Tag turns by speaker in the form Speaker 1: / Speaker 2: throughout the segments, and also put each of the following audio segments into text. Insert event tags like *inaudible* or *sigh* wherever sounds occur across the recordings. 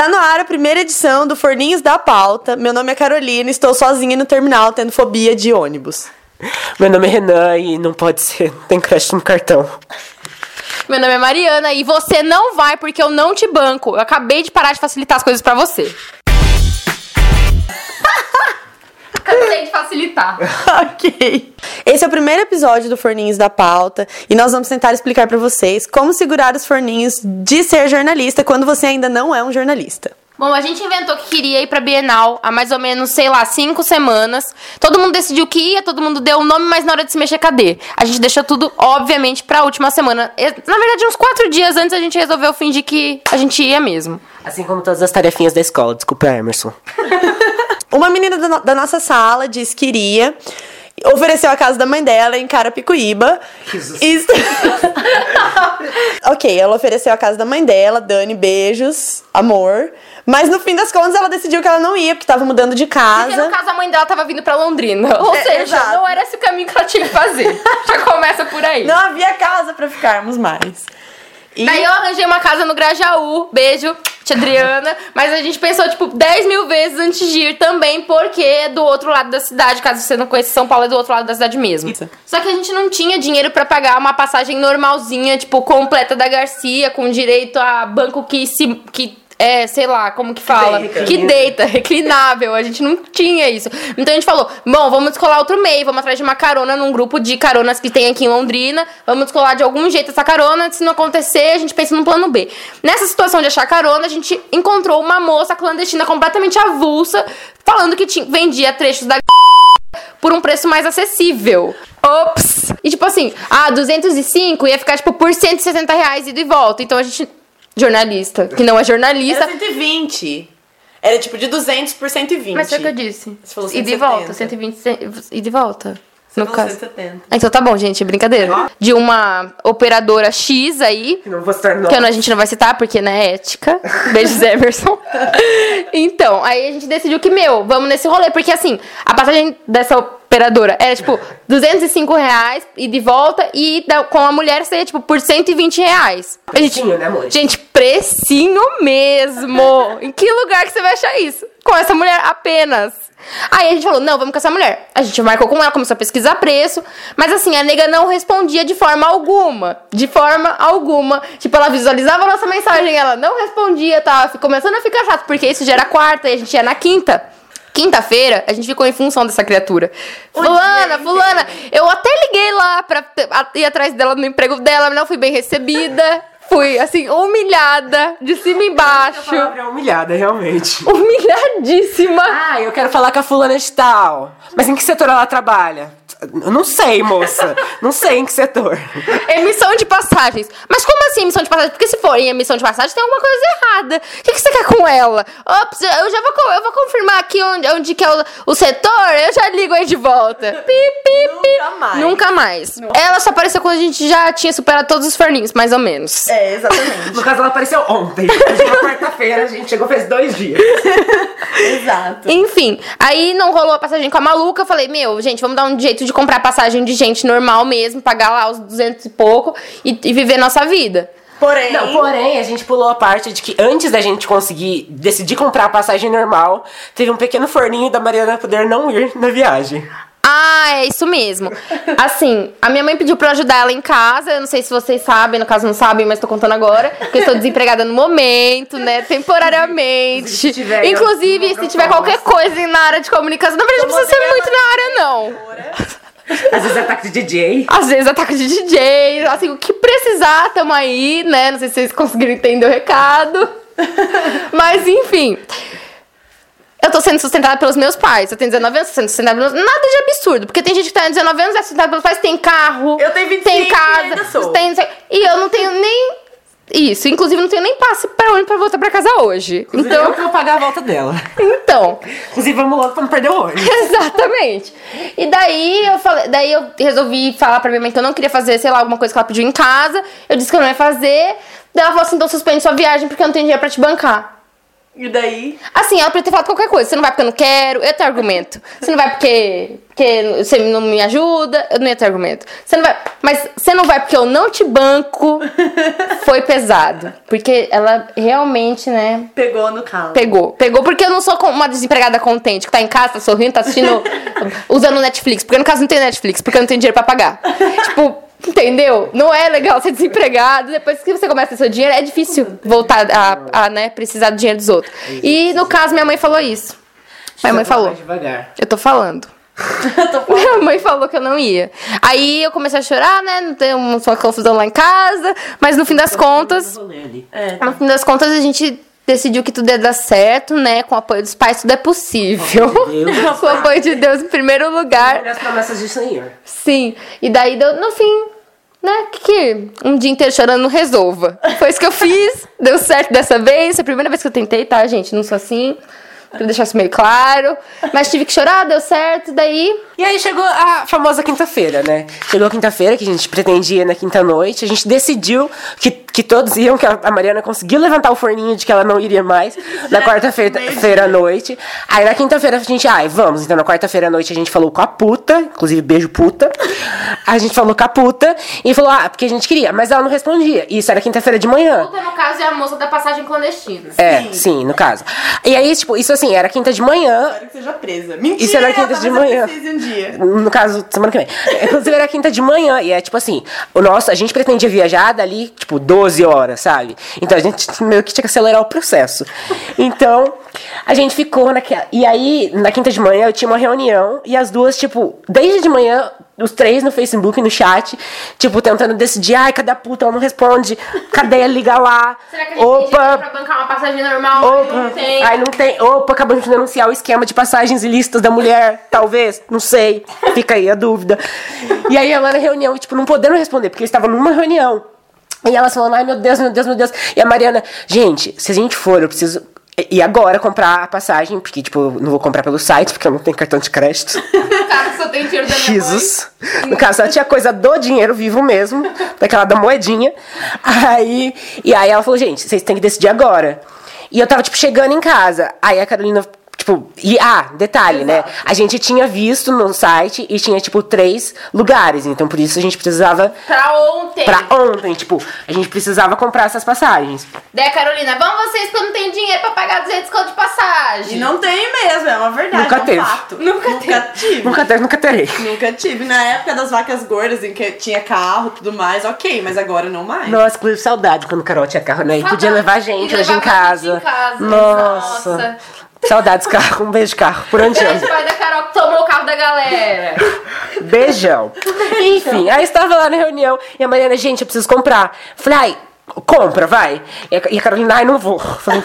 Speaker 1: Está no ar a primeira edição do Forninhos da Pauta. Meu nome é Carolina e estou sozinha no terminal tendo fobia de ônibus.
Speaker 2: Meu nome é Renan e não pode ser, tem crédito no cartão.
Speaker 3: Meu nome é Mariana e você não vai porque eu não te banco. Eu acabei de parar de facilitar as coisas pra você. *laughs* Acabei de facilitar. *laughs*
Speaker 1: ok. Esse é o primeiro episódio do Forninhos da Pauta e nós vamos tentar explicar para vocês como segurar os forninhos de ser jornalista quando você ainda não é um jornalista.
Speaker 3: Bom, a gente inventou que queria ir pra Bienal há mais ou menos, sei lá, cinco semanas. Todo mundo decidiu que ia, todo mundo deu o nome, mas na hora de se mexer, cadê? A gente deixou tudo, obviamente, pra última semana. Na verdade, uns quatro dias antes a gente resolveu fingir que a gente ia mesmo.
Speaker 2: Assim como todas as tarefinhas da escola, desculpa, Emerson. *laughs*
Speaker 1: Uma menina da, no- da nossa sala disse que iria, ofereceu a casa da mãe dela em Carapicuíba.
Speaker 2: Jesus.
Speaker 1: Isso- *laughs* ok, ela ofereceu a casa da mãe dela, Dani, beijos, amor. Mas no fim das contas ela decidiu que ela não ia, porque tava mudando de
Speaker 3: Porque no
Speaker 1: casa.
Speaker 3: caso a mãe dela tava vindo pra Londrina. *laughs* Ou
Speaker 1: É,
Speaker 3: seja,
Speaker 1: exato.
Speaker 3: não era esse o caminho que ela tinha que fazer. *laughs* Já começa por aí.
Speaker 1: Não havia casa pra ficarmos mais. E
Speaker 3: Daí eu arranjei uma casa no Grajaú, beijo, tia Adriana. *laughs* Mas a gente pensou, tipo, 10 mil vezes antes de ir também, porque é do outro lado da cidade. Caso você não conheça São Paulo, é do outro lado da cidade mesmo.
Speaker 1: Isso.
Speaker 3: Só que a gente não tinha dinheiro pra pagar uma passagem normalzinha, tipo, completa da Garcia, com direito a banco que se. Que, é, sei lá, como que fala?
Speaker 2: deita.
Speaker 3: Que deita, *laughs* reclinável. A gente não tinha isso. Então a gente falou: bom, vamos descolar outro meio, vamos atrás de uma carona num grupo de caronas que tem aqui em Londrina. Vamos descolar de algum jeito essa carona. Se não acontecer, a gente pensa num plano B. Nessa situação de achar carona, a gente encontrou uma moça clandestina completamente avulsa, falando que tinha, vendia trechos da *laughs* por um preço mais acessível. Ops! E tipo assim, ah, 205 ia ficar tipo por 160 reais ida e volta. Então a gente. Jornalista, que não é jornalista.
Speaker 1: era 120. Era tipo de 200 por 120.
Speaker 3: Mas foi o que eu disse.
Speaker 1: Você falou
Speaker 3: E de
Speaker 1: 170.
Speaker 3: volta, 120 cen- e de volta.
Speaker 1: Você
Speaker 3: no
Speaker 1: falou
Speaker 3: caso.
Speaker 1: 170.
Speaker 3: Ah, Então tá bom, gente, brincadeira. De uma operadora X aí,
Speaker 2: Não vou citar
Speaker 3: que a gente não vai citar porque não é ética. Beijos, Emerson. *laughs* então, aí a gente decidiu que, meu, vamos nesse rolê. Porque assim, a passagem dessa operadora era tipo 205 reais e de volta, e da- com a mulher seria tipo por 120 reais. A gente,
Speaker 2: Precinho, né, amor?
Speaker 3: Gente, precinho mesmo. *laughs* em que lugar que você vai achar isso? Com essa mulher apenas. Aí a gente falou, não, vamos com essa mulher. A gente marcou com ela, começou a pesquisar preço. Mas assim, a nega não respondia de forma alguma. De forma alguma. Tipo, ela visualizava a nossa mensagem, ela não respondia, tava começando a ficar chato, porque isso já era quarta e a gente ia na quinta. Quinta-feira, a gente ficou em função dessa criatura.
Speaker 1: O
Speaker 3: fulana, fulana. Eu até liguei lá pra ir atrás dela no emprego dela, mas não fui bem recebida. *laughs* Fui, assim, humilhada, de cima e
Speaker 2: A
Speaker 3: embaixo.
Speaker 2: é humilhada, realmente.
Speaker 3: Humilhadíssima.
Speaker 2: Ah, eu quero falar com a fulana de tal. Mas em que setor ela trabalha? Eu não sei, moça. Não sei em que setor.
Speaker 3: Emissão de passagens. Mas como assim emissão de passagens? Porque se for em emissão de passagem, tem alguma coisa errada. O que, que você quer com ela? Ops, eu já vou, eu vou confirmar aqui onde, onde que é o, o setor, eu já ligo aí de volta. Pi, pi, pi.
Speaker 1: Nunca mais.
Speaker 3: Nunca mais. Ela só apareceu quando a gente já tinha superado todos os forninhos, mais ou menos.
Speaker 1: É, exatamente.
Speaker 2: No caso, ela apareceu ontem. Hoje é uma quarta-feira, a gente chegou faz dois dias.
Speaker 1: Exato.
Speaker 3: Enfim, aí não rolou a passagem com a maluca. Eu falei, meu, gente, vamos dar um jeito de comprar passagem de gente normal mesmo, pagar lá os 200 e pouco e, e viver nossa vida.
Speaker 1: Porém,
Speaker 2: Não, porém, a gente pulou a parte de que antes da gente conseguir decidir comprar a passagem normal, teve um pequeno forninho da Mariana poder não ir na viagem.
Speaker 3: Ah, é isso mesmo. Assim, a minha mãe pediu pra eu ajudar ela em casa. Eu não sei se vocês sabem, no caso não sabem, mas tô contando agora. Porque eu estou desempregada no momento, né? Temporariamente.
Speaker 2: Se tiver,
Speaker 3: Inclusive, se tiver qualquer coisa na área de comunicação, na verdade não precisa ser muito na área, não.
Speaker 2: Às vezes é ataque de DJ.
Speaker 3: Às vezes ataque de DJ, assim, o que precisar, tamo aí, né? Não sei se vocês conseguiram entender o recado. Mas, enfim. Eu tô sendo sustentada pelos meus pais. Eu tenho 19 anos, tô sendo sustentada pelos... Nada de absurdo. Porque tem gente que tá em 19 anos, é sustentada pelos pais, tem carro.
Speaker 1: Eu tenho 25
Speaker 3: tem
Speaker 1: e
Speaker 3: casa.
Speaker 1: ainda sou.
Speaker 3: Tem... E eu não tenho nem... Isso. Inclusive, não tenho nem passe pra onde pra voltar pra casa hoje.
Speaker 2: Então, eu
Speaker 3: Então...
Speaker 2: que vou pagar a volta dela.
Speaker 3: Então...
Speaker 2: Inclusive, vamos logo pra não perder o ônibus. *laughs*
Speaker 3: Exatamente. E daí eu falei, daí eu resolvi falar pra minha mãe que eu não queria fazer, sei lá, alguma coisa que ela pediu em casa. Eu disse que eu não ia fazer. Daí ela falou assim: então suspende sua viagem porque eu não tenho dinheiro pra te bancar.
Speaker 1: E daí?
Speaker 3: Assim, ela podia ter falado qualquer coisa. Você não vai porque eu não quero, eu tenho argumento. Você não vai porque, porque você não me ajuda, eu não ia ter argumento. Você não vai, mas você não vai porque eu não te banco. *laughs* Foi pesado, porque ela realmente, né,
Speaker 1: Pegou no calo.
Speaker 3: pegou. Pegou porque eu não sou uma desempregada contente, que tá em casa, tá sorrindo, tá assistindo, *laughs* usando Netflix. Porque no caso não tem Netflix, porque eu não tenho dinheiro pra pagar. tipo, *laughs* entendeu? Não é legal ser desempregado. Depois que você começa a ter seu dinheiro, é difícil voltar a, a né, precisar do dinheiro dos outros. E no caso, minha mãe falou isso. Minha mãe falou. *laughs* Eu tô falando. Minha mãe falou que eu não ia. Aí eu comecei a chorar, né? Não tem uma confusão lá em casa. Mas no fim das contas,
Speaker 2: ali.
Speaker 3: no fim das contas, a gente decidiu que tudo ia dar certo, né? Com o apoio dos pais, tudo é possível.
Speaker 2: Deus. *laughs*
Speaker 3: Com o apoio de Deus em primeiro lugar.
Speaker 2: As promessas de Senhor.
Speaker 3: Sim. E daí, deu, no fim, né? Que, que um dia inteiro chorando não resolva. Foi isso que eu fiz. *laughs* Deu certo dessa vez. É a primeira vez que eu tentei, tá, gente? Não sou assim. Pra deixar isso meio claro. Mas tive que chorar, deu certo. Daí,
Speaker 2: E aí chegou a famosa quinta-feira, né? Chegou a quinta-feira, que a gente pretendia na quinta-noite. A gente decidiu que, que todos iam, que a Mariana conseguiu levantar o forninho de que ela não iria mais na *laughs* quarta-feira feira à noite. Aí na quinta-feira a gente, ai, vamos. Então na quarta-feira à noite a gente falou com a puta, inclusive beijo puta. A gente falou com a puta e falou, ah, porque a gente queria. Mas ela não respondia. Isso era quinta-feira de manhã.
Speaker 3: Puta, no caso, é a moça da passagem clandestina.
Speaker 2: É, sim, no caso. E aí, tipo, isso assim, era quinta de manhã,
Speaker 1: Espero que seja presa. Mentira!
Speaker 2: Isso era quinta de manhã.
Speaker 1: um dia.
Speaker 2: No caso, semana que vem. Inclusive, era quinta de manhã. E é tipo assim, o nosso, a gente pretendia viajar dali, tipo, 12 horas, sabe? Então a gente meio que tinha que acelerar o processo. Então, a gente ficou naquela. E aí, na quinta de manhã, eu tinha uma reunião e as duas, tipo, desde de manhã, os três no Facebook, no chat, tipo, tentando decidir, ai, cadê a puta? Ela não responde. Cadê? Liga lá.
Speaker 3: Será que a gente tem
Speaker 2: Opa!
Speaker 3: pra bancar uma passagem normal?
Speaker 2: Opa,
Speaker 3: Não tem.
Speaker 2: Ai, não tem. Opa, acabamos de denunciar o esquema de passagens ilícitas da mulher. Talvez, não sei. Fica aí a dúvida. E aí ela na reunião, tipo, não podendo responder, porque eles estavam numa reunião. E elas falando, ai meu Deus, meu Deus, meu Deus. E a Mariana, gente, se a gente for, eu preciso. E agora comprar a passagem, porque, tipo, não vou comprar pelo site, porque eu não tenho cartão de crédito.
Speaker 3: Cara, só tem dinheiro da minha.
Speaker 2: Jesus. No caso, ela tinha coisa do dinheiro vivo mesmo, daquela da moedinha. Aí, e aí ela falou, gente, vocês têm que decidir agora. E eu tava, tipo, chegando em casa. Aí a Carolina, tipo, e, ah, detalhe, né? A gente tinha visto no site e tinha, tipo, três lugares. Então, por isso a gente precisava,
Speaker 3: Pra ontem.
Speaker 2: pra ontem, tipo, a gente precisava comprar essas passagens.
Speaker 3: Daí, Carolina, vamos vocês que eu não tenho dinheiro pra pagar 200 conto de passagem.
Speaker 1: E não tem mesmo, é uma verdade.
Speaker 2: Nunca
Speaker 1: é um
Speaker 2: teve.
Speaker 1: fato.
Speaker 3: Nunca
Speaker 1: Nunca tive.
Speaker 2: Nunca teve, nunca terei.
Speaker 1: Nunca tive. Na época das vacas gordas, em que tinha carro e tudo mais, ok, mas agora não mais.
Speaker 2: Nossa, inclusive saudade quando Carol tinha carro, né? E podia levar a gente hoje em casa.
Speaker 3: em casa.
Speaker 2: Nossa.
Speaker 3: Nossa.
Speaker 2: Saudades, carro. Um beijo, carro. Por onde anda?
Speaker 3: pai da Carol que tomou o carro da galera.
Speaker 2: Beijão. Enfim, aí estava lá na reunião e a Mariana, gente, eu preciso comprar. Falei, ai, compra, vai. E a- Carolina, ai, não vou. Falei,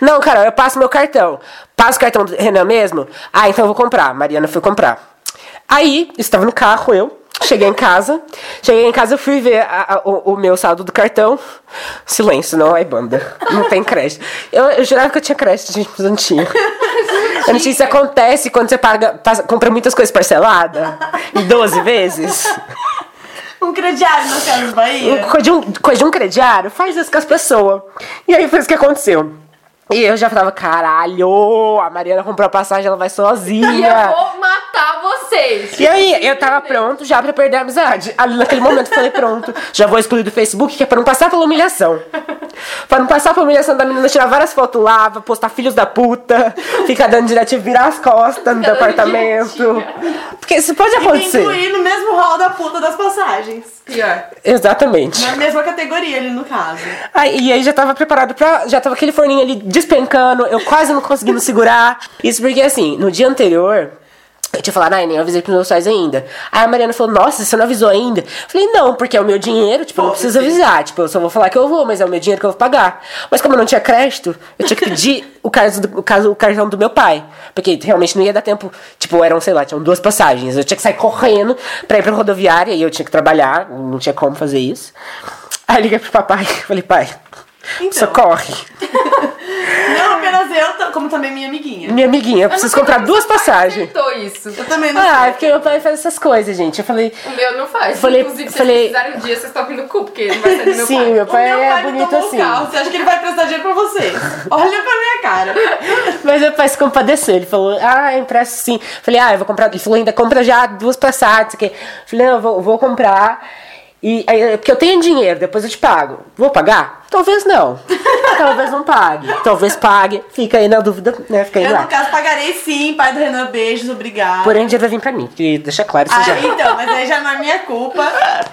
Speaker 2: não, Carol, eu passo meu cartão. Passa o cartão do Renan mesmo? Ah, então eu vou comprar. A Mariana foi comprar. Aí, estava no carro, eu. Cheguei em casa. Cheguei em casa, eu fui ver a- a- o, o meu saldo do cartão. Silêncio, não é banda. Não tem crédito. Eu, eu jurava que eu tinha crédito, gente, mas não tinha. Eu não tinha. Isso acontece quando você paga, passa- compra muitas coisas parceladas. Em 12 vezes.
Speaker 1: Um crediário na Casas Bahia.
Speaker 2: Coisa de, um, coisa de um crediário, faz isso com as pessoas. E aí foi isso que aconteceu. E eu já falava, caralho, a Mariana comprou a passagem, ela vai sozinha. *laughs*
Speaker 3: matar vocês.
Speaker 2: E aí, eu tava pronto já pra perder a amizade. Ali naquele momento eu falei, pronto, já vou excluir do Facebook, que é pra não passar pela humilhação. Pra não passar pela humilhação da menina tirar várias fotos lá, postar filhos da puta, ficar dando diretivo, virar as costas no departamento. Porque isso pode
Speaker 1: E me
Speaker 2: acontecer.
Speaker 1: incluir no mesmo hall da puta das passagens. Pior.
Speaker 2: Exatamente.
Speaker 1: Na mesma categoria ali, no caso.
Speaker 2: Aí, e aí já tava preparado pra. Já tava aquele forninho ali despencando, eu quase não conseguindo segurar. Isso porque assim, no dia anterior. Eu tinha falado, ai, nem avisei pros meus pais ainda. Aí a Mariana falou, nossa, você não avisou ainda? Eu falei, não, porque é o meu dinheiro, tipo, eu não preciso avisar. Tipo, eu só vou falar que eu vou, mas é o meu dinheiro que eu vou pagar. Mas como eu não tinha crédito, eu tinha que pedir o, caso do, o, caso, o cartão do meu pai. Porque realmente não ia dar tempo. Tipo, eram, sei lá, tinham duas passagens. Eu tinha que sair correndo pra ir pra rodoviária e eu tinha que trabalhar, não tinha como fazer isso. Aí eu liguei pro papai e *laughs* falei, pai,
Speaker 1: Então.
Speaker 2: socorre.
Speaker 1: Não apenas eu, t- como também minha amiguinha.
Speaker 2: Minha amiguinha, eu preciso comprar duas passagens.
Speaker 3: Aceitou isso.
Speaker 1: Eu também não
Speaker 2: Ah, é
Speaker 1: sei.
Speaker 2: porque meu pai faz essas coisas, gente. Eu falei,
Speaker 3: O meu não faz.
Speaker 2: Falei-
Speaker 3: Inclusive, se
Speaker 2: falei-
Speaker 3: vocês precisarem um dia, vocês topem no cu, porque não vai ser do meu
Speaker 2: sim,
Speaker 3: pai.
Speaker 2: meu pai,
Speaker 1: o meu
Speaker 2: é
Speaker 1: pai não
Speaker 2: bonito assim.
Speaker 1: carro. Você acha que ele vai prestar dinheiro pra vocês? Olha pra minha cara. *laughs*
Speaker 2: Mas meu pai se compadeceu. Ele falou, ah, empresto sim. Falei, ah, eu vou comprar. Ele falou, ainda compra já duas passagens. Falei, não, eu vou, vou comprar. E, aí, porque eu tenho dinheiro, depois eu te pago. Vou pagar? Talvez não. *laughs* Talvez não pague. Talvez pague. Fica aí na dúvida, né? Fica aí
Speaker 1: Eu,
Speaker 2: lá.
Speaker 1: no caso, pagarei sim, pai do Renan, beijos, obrigado.
Speaker 2: Porém, o dinheiro vai vir pra mim. Que deixa claro isso
Speaker 1: Ah,
Speaker 2: já.
Speaker 1: então, mas aí já não é minha culpa.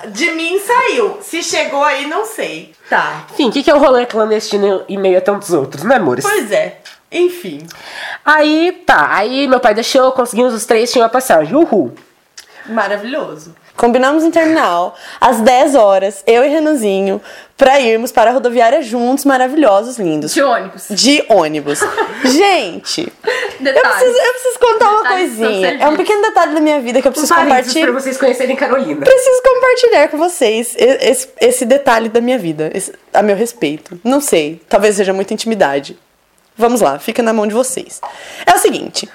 Speaker 1: De mim saiu. Se chegou aí, não sei. Tá.
Speaker 2: Enfim, o que, que é um rolê clandestino em meio a tantos outros, né, amores?
Speaker 1: Pois é. Enfim.
Speaker 2: Aí, tá. Aí meu pai deixou, conseguimos os três, tinha uma passagem. Uhul.
Speaker 1: Maravilhoso. Combinamos em terminal às 10 horas, eu e Renanzinho, pra irmos para a rodoviária juntos, maravilhosos, lindos.
Speaker 3: De ônibus.
Speaker 1: De ônibus. *laughs* Gente, eu preciso, eu preciso contar uma coisinha. É um pequeno detalhe da minha vida que eu preciso compartilhar.
Speaker 2: vocês conhecerem Carolina.
Speaker 1: Preciso compartilhar com vocês esse, esse detalhe da minha vida, esse- a meu respeito. Não sei, talvez seja muita intimidade. Vamos lá, fica na mão de vocês. É o seguinte.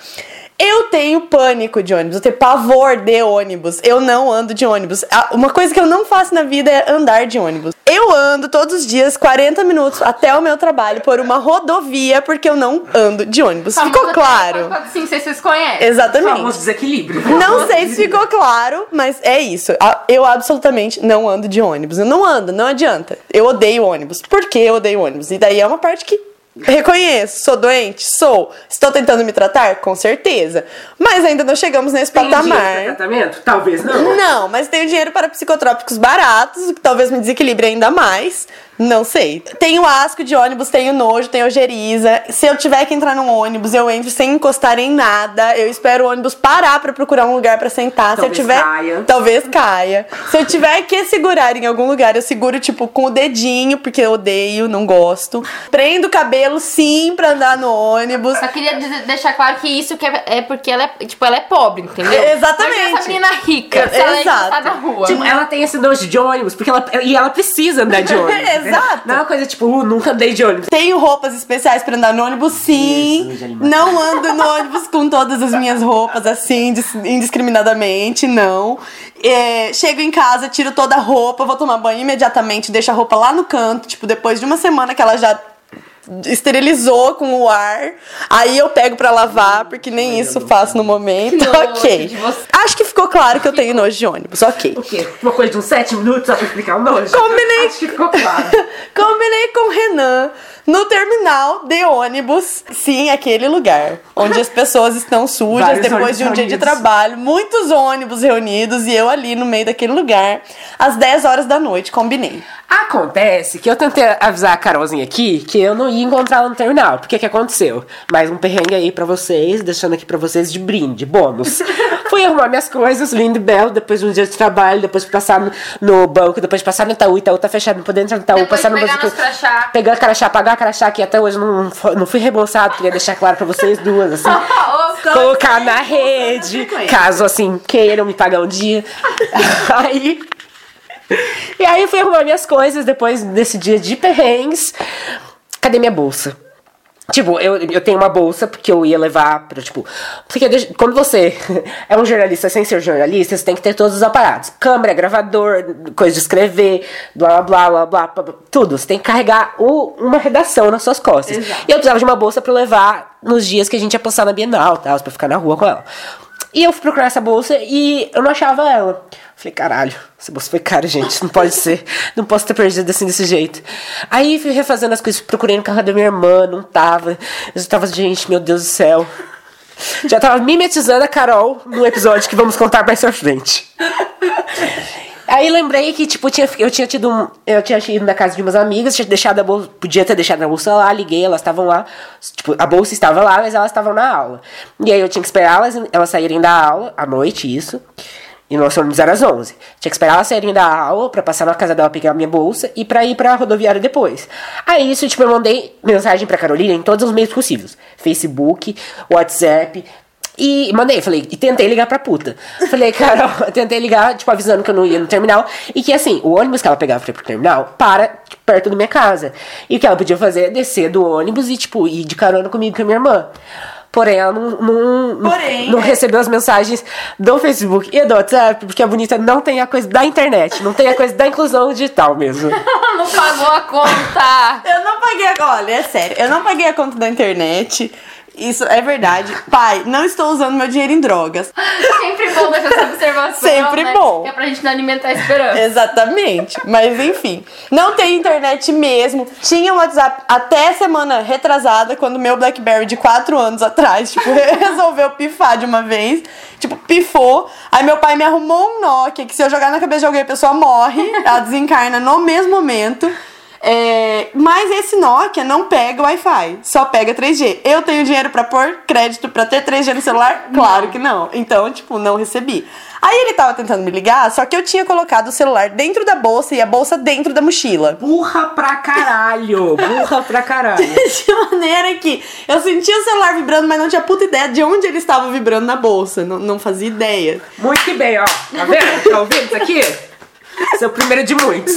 Speaker 1: Eu tenho pânico de ônibus, eu tenho pavor de ônibus. Eu não ando de ônibus. Uma coisa que eu não faço na vida é andar de ônibus. Eu ando todos os dias 40 minutos até o meu trabalho por uma rodovia porque eu não ando de ônibus. Ficou claro?
Speaker 3: Sim, não sei se vocês conhecem.
Speaker 1: Exatamente.
Speaker 2: Famoso desequilíbrio.
Speaker 1: Não sei se ficou claro, mas é isso. Eu absolutamente não ando de ônibus. Eu não ando, não adianta. Eu odeio ônibus. Por que eu odeio ônibus? E daí é uma parte que reconheço. Sou doente? Sou. Estou tentando me tratar? Com certeza. Mas ainda não chegamos nesse
Speaker 2: Tem
Speaker 1: patamar.
Speaker 2: tratamento? Talvez não.
Speaker 1: Não, mas tenho dinheiro para psicotrópicos baratos, o que talvez me desequilibre ainda mais. Não sei. Tenho asco de ônibus, tenho nojo, tenho ojeriza. Se eu tiver que entrar num ônibus, eu entro sem encostar em nada. Eu espero o ônibus parar para procurar um lugar para sentar.
Speaker 2: Talvez
Speaker 1: Se eu tiver,
Speaker 2: caia.
Speaker 1: talvez caia. Se eu tiver que segurar em algum lugar, eu seguro tipo com o dedinho, porque eu odeio, não gosto. Prendo o cabelo sim para andar no ônibus.
Speaker 3: Só queria dizer- deixar claro que isso que é, é porque ela é, tipo, ela é pobre, entendeu? *laughs*
Speaker 1: É, exatamente.
Speaker 3: Essa menina rica, se ela é
Speaker 1: Exato.
Speaker 3: encostada na rua.
Speaker 2: Tipo, ela tem esse nojo de ônibus, porque ela, e ela precisa andar de *laughs* ônibus.
Speaker 1: Exato.
Speaker 2: Não é uma coisa tipo, uh, nunca andei de ônibus.
Speaker 1: Tenho roupas especiais pra andar no ônibus, sim.
Speaker 2: Jesus, animal.
Speaker 1: Não ando no ônibus com todas as minhas roupas assim, dis- indiscriminadamente, não. É, chego em casa, tiro toda a roupa, vou tomar banho imediatamente, deixo a roupa lá no canto, tipo, depois de uma semana que ela já esterilizou com o ar. Aí eu pego pra lavar, porque nem isso faço no momento. *laughs* Ok. Acho que ficou claro que eu tenho nojo de ônibus, ok.
Speaker 2: O quê? Uma coisa de uns sete minutos só pra explicar o nojo?
Speaker 1: Combinei.
Speaker 2: Acho que ficou claro. *laughs*
Speaker 1: Combinei com o Renan no terminal de ônibus. Sim, aquele lugar onde as pessoas estão *laughs* sujas
Speaker 2: Vários
Speaker 1: depois de um dia de trabalho. Muitos ônibus reunidos e eu ali no meio daquele lugar. Às 10 horas da noite, combinei.
Speaker 2: Acontece que eu tentei avisar a Carolzinha aqui que eu não ia encontrá-la no terminal. Porque que aconteceu? Mais um perrengue aí pra vocês, deixando aqui pra vocês de brinde, bônus. *laughs* Fui arrumar minhas coisas, lindo e belo, depois de um dia de trabalho, depois de passar no, no banco, depois de passar no Itaú, Itaú tá fechado, não poder entrar no Itaú,
Speaker 3: Depois
Speaker 2: passar no
Speaker 3: pegar
Speaker 2: banco.
Speaker 3: crachá.
Speaker 2: Pegar crachá, pagar crachá, que até hoje não, não fui reembolsado, queria deixar claro pra vocês duas, assim. *laughs* Colocar na rede, caso assim queiram me pagar um dia. *laughs* aí. E aí eu fui arrumar minhas coisas depois desse dia de perrengues. Cadê minha bolsa? Tipo, eu, eu tenho uma bolsa porque eu ia levar pra, tipo. Porque quando você *laughs* é um jornalista sem ser jornalista, você tem que ter todos os aparatos: câmera, gravador, coisa de escrever, blá blá blá blá blá, blá tudo. Você tem que carregar o- uma redação nas suas costas.
Speaker 1: Exato.
Speaker 2: E eu precisava de uma bolsa pra levar nos dias que a gente ia passar na Bienal, tal, pra ficar na rua com ela. E eu fui procurar essa bolsa e eu não achava ela. Falei, caralho, essa bolsa foi cara, gente. Não pode ser. Não posso ter perdido assim desse jeito. Aí fui refazendo as coisas, procurei no carro da minha irmã, não tava. Eu tava, gente, meu Deus do céu. Já tava mimetizando a Carol no episódio que vamos contar mais pra frente. *laughs* Aí lembrei que, tipo, tinha, eu tinha tido um. Eu tinha ido na casa de umas amigas, tinha deixado a bolsa. Podia ter deixado a bolsa lá, liguei, elas estavam lá. Tipo, a bolsa estava lá, mas elas estavam na aula. E aí eu tinha que esperar elas, elas saírem da aula, à noite, isso. E nós fomos às 11. Tinha que esperar elas saírem da aula pra passar na casa dela pegar a minha bolsa e pra ir pra rodoviária depois. Aí isso, tipo, eu mandei mensagem pra Carolina em todos os meios possíveis: Facebook, WhatsApp, E mandei, falei, e tentei ligar pra puta. Falei, Carol, *laughs* tentei ligar, tipo, avisando que eu não ia no terminal. E que assim, o ônibus que ela pegava pra ir pro terminal para tipo, perto da minha casa. E o que ela podia fazer é descer do ônibus e, tipo, ir de carona comigo e com a minha irmã. Porém, ela não, não,
Speaker 1: Porém,
Speaker 2: não
Speaker 1: é.
Speaker 2: recebeu as mensagens do Facebook e do WhatsApp, porque a bonita não tem a coisa da internet, não tem a coisa da inclusão digital mesmo. *laughs*
Speaker 3: Não pagou a conta.
Speaker 1: Eu não paguei a Olha, é sério, eu não paguei a conta da internet. Isso é verdade. Pai, não estou usando meu dinheiro em drogas. *laughs*
Speaker 3: Sempre bom deixar essa observação.
Speaker 1: Sempre
Speaker 3: né?
Speaker 1: bom.
Speaker 3: Que é pra gente não alimentar a esperança.
Speaker 1: Exatamente. Mas enfim. Não tem internet mesmo. Tinha um WhatsApp até semana retrasada, quando meu Blackberry de 4 anos atrás, tipo, *laughs* resolveu pifar de uma vez. Tipo, pifou. Aí meu pai me arrumou um Nokia, que se eu jogar na cabeça de alguém, a pessoa morre. Ela desencarna no mesmo momento. É, mas esse Nokia não pega Wi-Fi, só pega 3G. Eu tenho dinheiro pra pôr crédito pra ter 3G no celular? Claro que não. Então, tipo, não recebi. Aí ele tava tentando me ligar, só que eu tinha colocado o celular dentro da bolsa e a bolsa dentro da mochila.
Speaker 2: Burra pra caralho! Burra pra caralho! *laughs*
Speaker 1: De maneira que eu sentia o celular vibrando, mas não tinha puta ideia de onde ele estava vibrando na bolsa. Não, não fazia ideia.
Speaker 2: Muito bem, ó. Tá vendo? Tá ouvindo isso aqui? É o primeiro de muitos.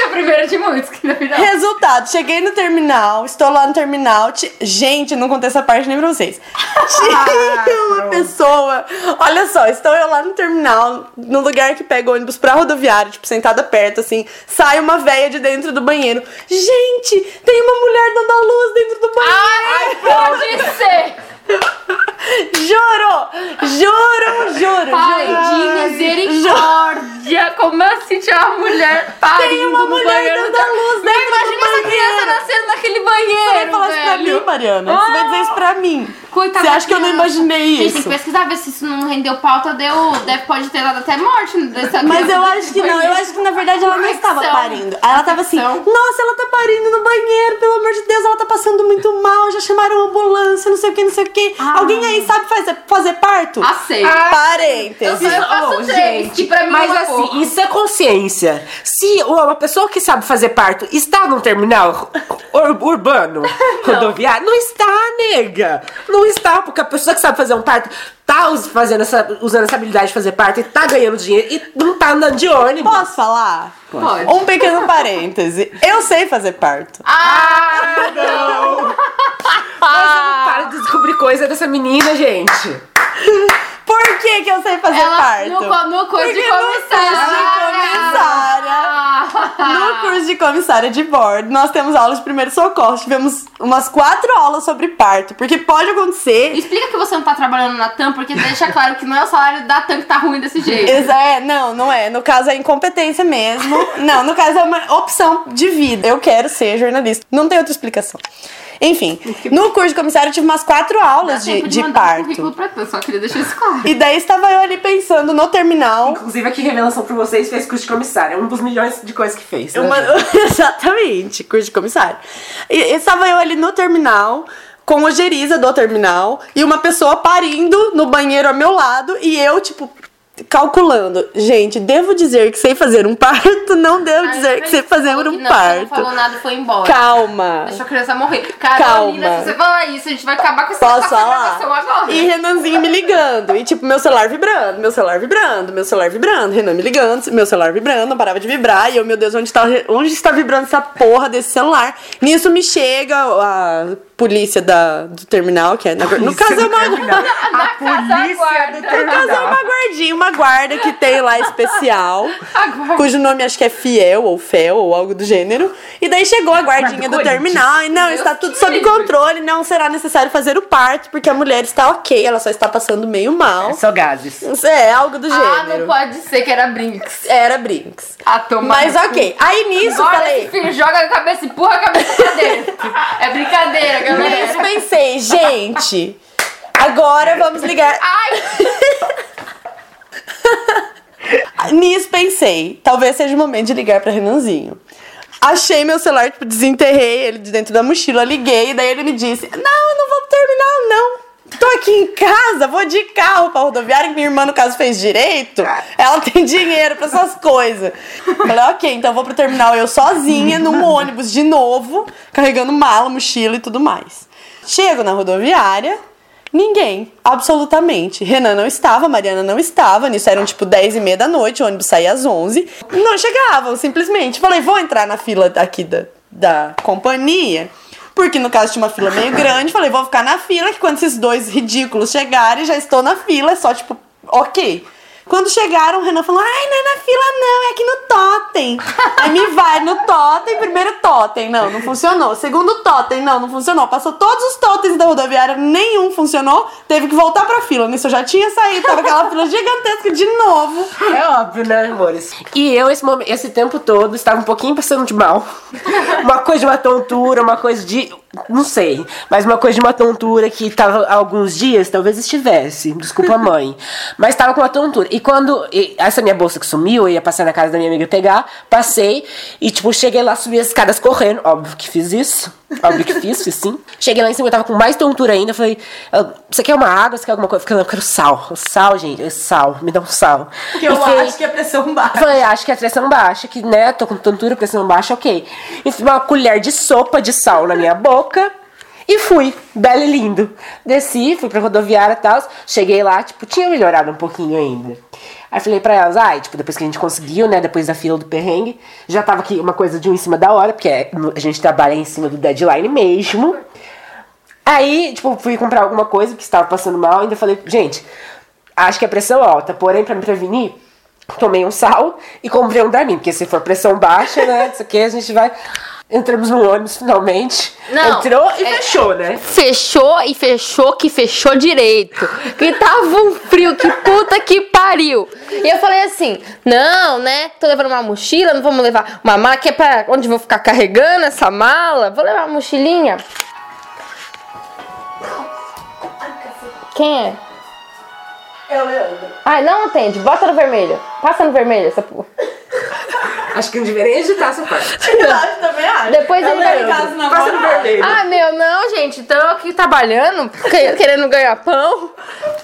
Speaker 3: É o primeiro de muitos que na vida.
Speaker 1: Resultado, cheguei no terminal, estou lá no terminal. ti- Gente, não contei essa parte nem pra vocês. *laughs* Tinha uma
Speaker 2: pronto.
Speaker 1: pessoa. Olha só, estou eu lá no terminal, no lugar que pega ônibus pra rodoviária, tipo, sentada perto, assim. Sai uma véia de dentro do banheiro. Gente, tem uma mulher dando a luz dentro do banheiro.
Speaker 3: Ai, pode ser! *laughs*
Speaker 1: Juro! Juro, juro,
Speaker 3: Pai
Speaker 1: juro.
Speaker 3: de misericórdia! Como assim tinha uma mulher parindo
Speaker 1: Tem uma
Speaker 3: no
Speaker 1: mulher
Speaker 3: banheiro?
Speaker 1: dando a luz
Speaker 3: Não,
Speaker 1: dentro
Speaker 3: imagina essa criança
Speaker 1: banheiro.
Speaker 3: nascendo naquele
Speaker 1: Você vai
Speaker 3: banheiro,
Speaker 1: falar isso pra mim, Mariana? Você vai dizer isso pra mim.
Speaker 3: Coitada
Speaker 1: Você
Speaker 3: da
Speaker 1: acha que eu não imaginei
Speaker 3: Gente, tem
Speaker 1: isso?
Speaker 3: que pesquisar, ver se isso não rendeu pauta, deu, deve, pode ter dado até morte dessa
Speaker 1: Mas eu acho que não, eu
Speaker 3: banheiro.
Speaker 1: acho que na verdade ela não estava parindo. Ela tava assim, nossa, ela tá parindo no banheiro, pelo amor de Deus, ela tá passando muito mal, já chamaram a ambulância, não sei o que, não sei o que.
Speaker 3: Ah.
Speaker 1: Alguém aí sabe fazer, fazer parto?
Speaker 3: Aceito.
Speaker 2: Ah,
Speaker 1: Parênteses.
Speaker 3: Eu faço
Speaker 2: Oh,
Speaker 3: três, que pra mim
Speaker 2: mas
Speaker 3: é
Speaker 2: assim,
Speaker 3: pouco.
Speaker 2: isso é consciência. Se uma pessoa que sabe fazer parto está num terminal ur- urbano, *laughs* rodoviário, não está, nega. Não está, porque a pessoa que sabe fazer um parto tá fazendo essa, usando essa habilidade de fazer parto e tá ganhando dinheiro e não tá andando de ônibus.
Speaker 1: Posso falar?
Speaker 3: Pode.
Speaker 1: Um pequeno parêntese. Eu sei fazer parto.
Speaker 3: Ah,
Speaker 2: não! *laughs* Mas não para de descobrir coisa dessa menina, gente.
Speaker 1: Por que que eu sei fazer
Speaker 3: ela
Speaker 1: parto?
Speaker 3: no, no curso de
Speaker 1: Porque no
Speaker 3: comissária.
Speaker 1: curso de comissária. No curso de comissária de bordo, nós temos aulas de primeiro socorro. Tivemos umas quatro aulas sobre parto. Porque pode acontecer.
Speaker 3: Explica que você não tá trabalhando na TAM, porque deixa claro que não é o salário da TAM que tá ruim desse jeito.
Speaker 1: É, não, não é. No caso é incompetência mesmo. Não, no caso é uma opção de vida. Eu quero ser jornalista. Não tem outra explicação. Enfim, no curso de comissário eu tive umas quatro aulas de, de
Speaker 3: mandar um
Speaker 1: parto.
Speaker 3: pra TAM, só queria deixar isso claro.
Speaker 1: E daí estava eu ali pensando no terminal.
Speaker 2: Inclusive, aqui, revelação pra vocês, fez curso de comissário. É um dos milhões de coisas que fez. né,
Speaker 1: Uma-? *laughs* Exatamente, curso de comissário. E, estava eu ali no terminal, com a geriza do terminal, e uma pessoa parindo no banheiro ao meu lado, e eu, tipo, calculando. Gente, devo dizer que sei fazer um parto? Não devo dizer que sei fazer um
Speaker 3: não, Não
Speaker 1: parto.
Speaker 3: falou nada foi embora.
Speaker 1: Calma.
Speaker 3: Deixa a criança morrer. Carolina,
Speaker 1: Calma.
Speaker 3: se você falar isso, a gente vai acabar com essa
Speaker 1: Posso falar?
Speaker 3: agora.
Speaker 1: E Renanzinho me ligando. E tipo, meu celular vibrando, meu celular vibrando, meu celular vibrando, Renan me ligando, meu celular vibrando, não parava de vibrar. E eu, meu Deus, onde está, onde está vibrando essa porra desse celular? Nisso me chega a polícia da, do terminal, que é. Na, no caso é uma.
Speaker 2: A polícia
Speaker 3: guarda.
Speaker 2: do
Speaker 1: No caso é
Speaker 2: terminal.
Speaker 1: uma guardinha, uma guarda que tem lá especial, *laughs*
Speaker 3: A guarda.
Speaker 1: cujo nome acho que é Fiel ou Fel ou algo do gênero. E daí chegou a guardinha do terminal e não,
Speaker 3: Deus
Speaker 1: está tudo sob controle, não será necessário fazer o parto porque a mulher está ok, ela só está passando meio mal.
Speaker 2: Só gases.
Speaker 1: É, algo do
Speaker 3: Ah, não
Speaker 1: gênero.
Speaker 3: pode ser que era Brinks.
Speaker 1: Era Brinks.
Speaker 3: Ah, toma.
Speaker 1: Mas ok. Aí nisso eu
Speaker 3: Agora
Speaker 1: falei.
Speaker 3: esse filho joga a cabeça, empurra a cabeça pra dentro. É brincadeira,
Speaker 1: Nisso
Speaker 3: galera.
Speaker 1: pensei, gente. Agora vamos ligar.
Speaker 3: Ai,
Speaker 1: Nisso pensei, talvez seja o momento de ligar pra Renanzinho. Achei meu celular, tipo, desenterrei ele de dentro da mochila, liguei, e daí ele me disse: Não, não vou pro terminal, não. Tô aqui em casa, vou de carro pra rodoviária, que minha irmã, no caso, fez direito. Ela tem dinheiro pra essas coisas. Falei, ok, então vou pro terminal eu sozinha, num ônibus de novo, carregando mala, mochila e tudo mais. Chego na rodoviária, Ninguém, absolutamente. Renan não estava, Mariana não estava, nisso eram tipo 10 e meia da noite, o ônibus saía às 11. Não chegavam, simplesmente. Falei, vou entrar na fila aqui da, da companhia, porque no caso tinha uma fila meio grande. Falei, vou ficar na fila, que quando esses dois ridículos chegarem, já estou na fila, é só tipo, ok. Quando chegaram, o Renan falou: Ai, não é na fila, não, é aqui no totem. Aí me vai no totem, primeiro totem, não, não funcionou. Segundo totem, não, não funcionou. Passou todos os totens da rodoviária, nenhum funcionou. Teve que voltar pra fila. Nisso eu já tinha saído, tava aquela fila gigantesca de novo.
Speaker 2: É óbvio, né, amores? E eu, esse, momento, esse tempo todo, estava um pouquinho passando de mal. uma coisa de uma tontura, uma coisa de. Não sei, mas uma coisa de uma tontura que tava há alguns dias, talvez estivesse. Desculpa, *laughs* mãe. Mas tava com uma tontura. E quando. e essa minha bolsa que sumiu, eu ia passar na casa da minha amiga pegar, passei e, tipo, cheguei lá, subi as escadas correndo. Óbvio que fiz isso. Óbvio que fiz, fiz sim. Cheguei lá em cima, eu tava com mais tontura ainda. Falei, "Ah, você quer uma água? Você quer alguma coisa? Fiquei, não, eu quero sal. Sal, gente, sal. Me dá um sal.
Speaker 1: Porque eu
Speaker 2: Enfiei-
Speaker 1: acho que a pressão baixa.
Speaker 2: Falei, acho que é pressão baixa, que né, tô com tontura, pressão baixa, ok. Enfiei uma colher de sopa de sal na minha boca e fui, belo e lindo. Desci, fui pra rodoviária e tal, cheguei lá, tipo, tinha melhorado um pouquinho ainda. Aí falei pra elas, ai, tipo, depois que a gente conseguiu, né, depois da fila do perrengue, já tava aqui uma coisa de um em cima da hora, porque é- a gente trabalha em cima do deadline mesmo. Aí, tipo, fui comprar alguma coisa que estava passando mal, ainda falei, gente, acho que é pressão alta, porém, pra me prevenir, tomei um sal e comprei um Dramin, porque se for pressão baixa, né, isso aqui a gente vai... Entramos no ônibus finalmente.
Speaker 3: Não,
Speaker 2: Entrou e
Speaker 3: é-
Speaker 2: fechou, né?
Speaker 3: Fechou e fechou que fechou direito. Que tava um frio, que puta que pariu. E eu falei assim: não, né? Tô levando uma mochila, não vamos levar uma mala que é pra onde vou ficar carregando essa mala. Vou levar uma mochilinha. Quem é?
Speaker 1: É o Leandro.
Speaker 3: Ai, não atende, bota no vermelho. Passa no vermelho essa porra.
Speaker 2: Acho que não deveria editar essa parte. *laughs*
Speaker 1: Eu acho, também acho.
Speaker 3: Depois
Speaker 1: é
Speaker 3: ele vai-
Speaker 1: caso
Speaker 2: vermelho.
Speaker 3: Ah, meu, não, gente. Tô aqui trabalhando, que- querendo ganhar pão.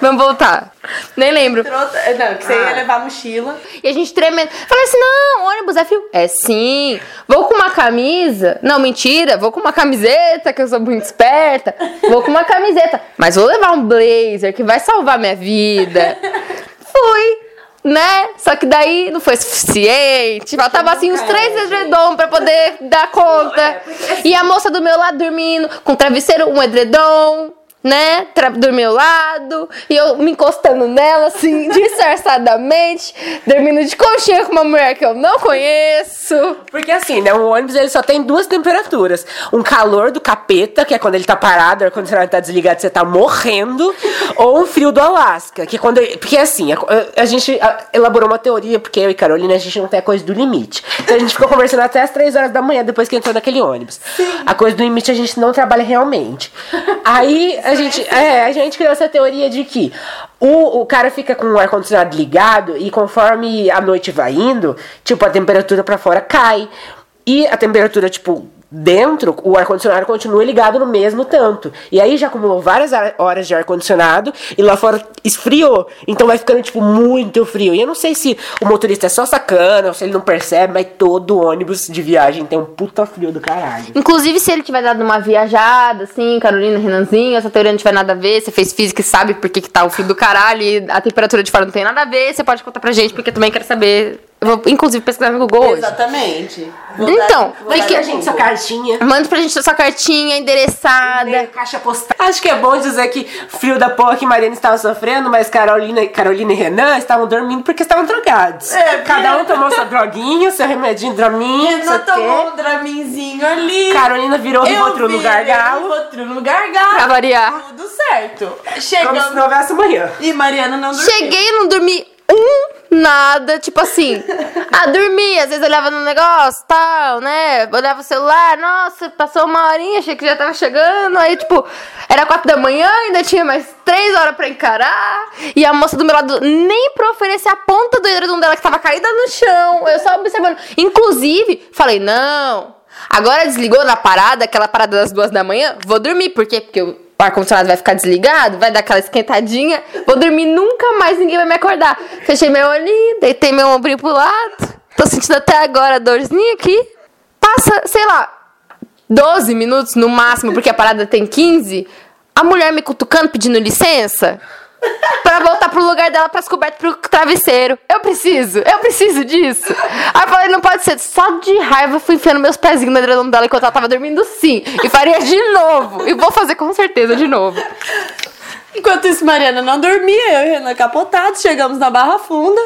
Speaker 3: Vamos voltar. Nem lembro.
Speaker 1: Trouxe- Não, que você ia levar a mochila.
Speaker 3: E a gente tremendo. Falei assim: não, ônibus é frio. É sim. Vou com uma camisa. Não, mentira. Vou com uma camiseta, que eu sou muito esperta. Vou com uma camiseta. Mas vou levar um blazer que vai salvar minha vida. Fui. Né? Só que daí não foi suficiente. Faltava assim uns três edredom pra poder dar *laughs* conta. E a moça do meu lado dormindo, com travesseiro, um edredom né, do meu lado, e eu me encostando nela, assim, *laughs* disfarçadamente, dormindo de conchinha com uma mulher que eu não conheço.
Speaker 2: Porque assim, né? Um ônibus ele só tem duas temperaturas. Um calor do capeta, que é quando ele tá parado, o ar-condicionado tá desligado, você tá morrendo. ou um frio do Alasca, que é quando. porque assim, a, a gente elaborou uma teoria, porque eu e Carolina, a gente não tem a coisa do limite. Então a gente ficou conversando até as três horas da manhã, depois que entrou naquele ônibus. A coisa do limite a gente não trabalha realmente. Aí a gente. É, a gente criou essa teoria de que o, o cara fica com o ar-condicionado ligado e conforme a noite vai indo, tipo, a temperatura pra fora cai. E a temperatura, tipo, dentro, o ar-condicionado continua ligado no mesmo tanto. E aí já acumulou várias horas de ar-condicionado e lá fora esfriou. Então vai ficando, tipo, muito frio. E eu não sei se o motorista é só sacana ou se ele não percebe, mas todo ônibus de viagem tem um puta frio do caralho.
Speaker 3: Inclusive, se ele tiver dado uma viajada, assim, Carolina, Renanzinho, essa teoria não tiver nada a ver, você fez física e sabe por que, que tá o frio do caralho e a temperatura de fora não tem nada a ver, você pode contar pra gente, porque eu também quero saber. Eu vou, inclusive, pesquisar no Google hoje.
Speaker 1: Exatamente.
Speaker 3: Então,
Speaker 1: Vou dar- vou
Speaker 2: a gente
Speaker 1: Google.
Speaker 2: Cartinha.
Speaker 3: Manda pra gente a sua cartinha endereçada.
Speaker 2: né, Caixa postal. Acho que é bom dizer que frio da porra que Mariana estava sofrendo, mas Carolina, Carolina e Renan estavam dormindo porque estavam drogados.
Speaker 1: É, porque-
Speaker 2: Cada um tomou sua droguinha, seu remedinho, sei
Speaker 1: Renan tomou um draminzinho ali.
Speaker 2: Carolina virou
Speaker 1: Eu
Speaker 2: no
Speaker 1: vi
Speaker 2: gargalo.
Speaker 1: Rivotril no gargalo.
Speaker 3: Pra variar.
Speaker 1: Tudo certo.
Speaker 2: Como se não houvesse amanhã.
Speaker 1: E Mariana não dormiu.
Speaker 3: Cheguei e não dormi um nada, tipo assim. Ah, dormi, às vezes eu olhava no negócio, tal, né? Olhava o celular, nossa, passou uma horinha, achei que já tava chegando. Aí, tipo, era quatro da manhã, ainda tinha mais três horas pra encarar. E a moça do meu lado nem pra oferecer a ponta do edredom dela que tava caída no chão. Eu só observando. Inclusive, falei, não. Agora desligou na parada, aquela parada das duas da manhã, vou dormir. Por quê? Porque o ar-condicionado vai ficar desligado, vai dar aquela esquentadinha, vou dormir, nunca mais ninguém vai me acordar. Fechei meu olhinho, deitei meu ombrinho pro lado, tô sentindo até agora a dorzinha aqui. Passa, sei lá, 12 minutos no máximo, porque a parada tem 15. a mulher me cutucando, pedindo licença. Pra voltar pro lugar dela, pras cobertas pro travesseiro. Eu preciso, eu preciso disso. Aí eu falei, não pode ser. Só de raiva fui enfiando meus pezinhos no edredom dela enquanto ela tava dormindo sim. E faria de novo. E vou fazer com certeza de novo.
Speaker 1: Enquanto isso, Mariana não dormia, eu e Renan capotados, chegamos na Barra Funda.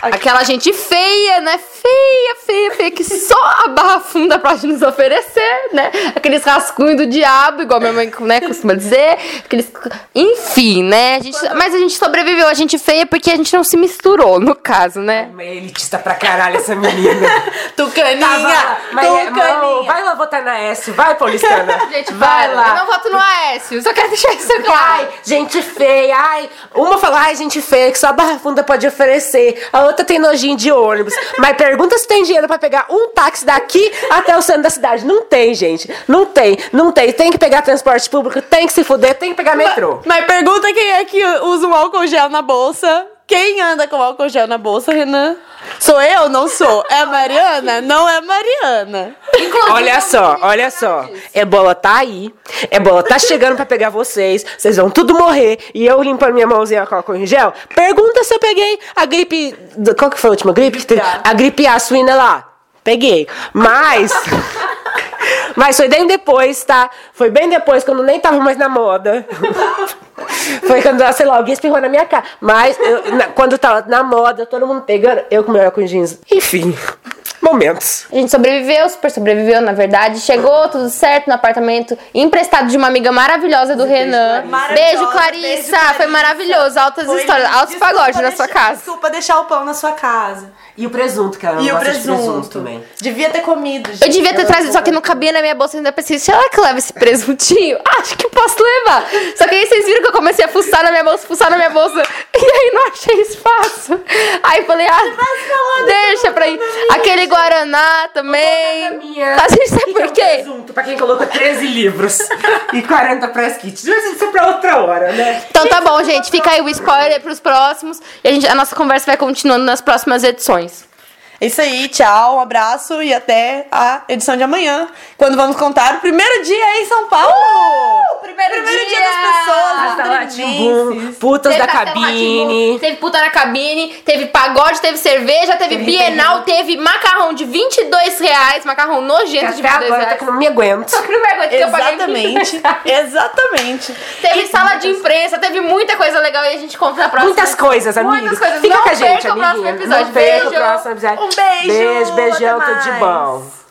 Speaker 3: Aquela gente feia, né? Feia, feia, feia, que só a barra funda pode nos oferecer, né? Aqueles rascunhos do diabo, igual minha mãe né, costuma dizer. Aqueles... Enfim, né? A gente... Mas a gente sobreviveu, a gente feia porque a gente não se misturou, no caso, né?
Speaker 2: É elitista pra caralho essa menina. *laughs*
Speaker 1: Tucaninha!
Speaker 2: Tava- mas é,
Speaker 1: Tucaninha!
Speaker 2: vai lá votar na S, vai, paulistana. *laughs*
Speaker 3: Gente,
Speaker 2: vai
Speaker 3: para.
Speaker 2: lá.
Speaker 3: Eu não voto no Aécio, só quero deixar isso claro.
Speaker 2: Ai, gente feia, ai. Uma fala, ai, gente feia, que só a Barra Funda pode oferecer. A outra tem nojinho de ônibus. Mas pergunta se tem dinheiro pra pegar um táxi daqui até o centro da cidade. Não tem, gente. Não tem, não tem. Tem que pegar transporte público, tem que se fuder, tem que pegar metrô.
Speaker 1: Mas pergunta quem é que usa um álcool gel na bolsa. Quem anda com álcool gel na bolsa, Renan? Sou eu? Não sou. É a Mariana? Não é a Mariana.
Speaker 3: Inclusive,
Speaker 2: Olha só, olha só. Ebola tá aí. Ebola tá chegando pra pegar vocês. Vocês vão tudo morrer. E eu limpando minha mãozinha com álcool em gel. Pergunta se eu peguei a gripe. Qual que foi a última gripe?
Speaker 1: A
Speaker 2: gripe A suína lá. Peguei. Mas. *laughs* Mas foi bem depois, tá? Foi bem depois, quando nem tava mais na moda. Foi quando, sei lá, alguém espirrou na minha cara. Mas eu- na- quando tava na moda, todo mundo pegando, eu com meu em jeans. Enfim, momentos.
Speaker 3: A gente sobreviveu, super sobreviveu, na verdade. Chegou tudo certo no apartamento, emprestado de uma amiga maravilhosa do Renan.
Speaker 1: Maravilhosa,
Speaker 3: Beijo, Clarissa.
Speaker 1: beijo,
Speaker 3: Foi
Speaker 1: Clarissa.
Speaker 3: maravilhoso. Altas
Speaker 1: Foi
Speaker 3: histórias, altos pagodes na sua casa.
Speaker 1: Desculpa deixar o pão na sua casa.
Speaker 2: E o presunto, que ela
Speaker 1: E o
Speaker 2: gosta de
Speaker 1: presunto.
Speaker 2: também.
Speaker 1: Devia ter comido.
Speaker 3: Eu
Speaker 1: gente.
Speaker 3: devia ter trazido, só que não cabia na minha bolsa, eu ainda pensei, será que leva esse presuntinho? *laughs* Acho que posso levar. Só que aí vocês viram que eu comecei a fuçar na minha bolsa, fuçar na minha bolsa, *laughs* e aí não achei espaço. Aí falei, ah, deixa pra ir. Aquele Guaraná também.
Speaker 2: minha.
Speaker 3: A gente sabe por
Speaker 2: é um
Speaker 3: quê?
Speaker 2: presunto, pra quem colocou 13 livros *laughs* e 40 press kits. Mas isso é pra outra hora, né?
Speaker 3: Então tá bom, gente. Fica aí o spoiler pros próximos. E a, gente, a nossa conversa vai continuando nas próximas edições.
Speaker 1: É isso aí, tchau, um abraço e até a edição de amanhã, quando vamos contar o primeiro dia em São Paulo!
Speaker 3: Primeiro
Speaker 1: Primeiro dia,
Speaker 3: dia!
Speaker 1: das pessoas, madrinenses.
Speaker 2: putas da
Speaker 3: Castelo
Speaker 2: cabine.
Speaker 3: Teve puta na cabine, teve pagode, teve cerveja, teve, Bienal, teve macarrão de 22 reais, macarrão nojento de
Speaker 2: Até
Speaker 3: 22
Speaker 2: agora eu tô
Speaker 3: reais.
Speaker 2: que não me aguento.
Speaker 3: Só que não vergonha que eu paguei 22
Speaker 1: Exatamente,
Speaker 3: reais.
Speaker 1: exatamente.
Speaker 3: Teve sala de imprensa, teve muita coisa legal e a gente conta na próxima.
Speaker 2: Muitas coisas, amiga.
Speaker 3: Muitas coisas.
Speaker 2: Fica
Speaker 3: Não
Speaker 2: com a gente,
Speaker 3: perca o próximo
Speaker 2: amiguinha.
Speaker 3: episódio.
Speaker 2: Não perca o
Speaker 3: Beijo.
Speaker 2: próximo episódio.
Speaker 1: Um beijo,
Speaker 2: Beijo, beijão, tudo de bom.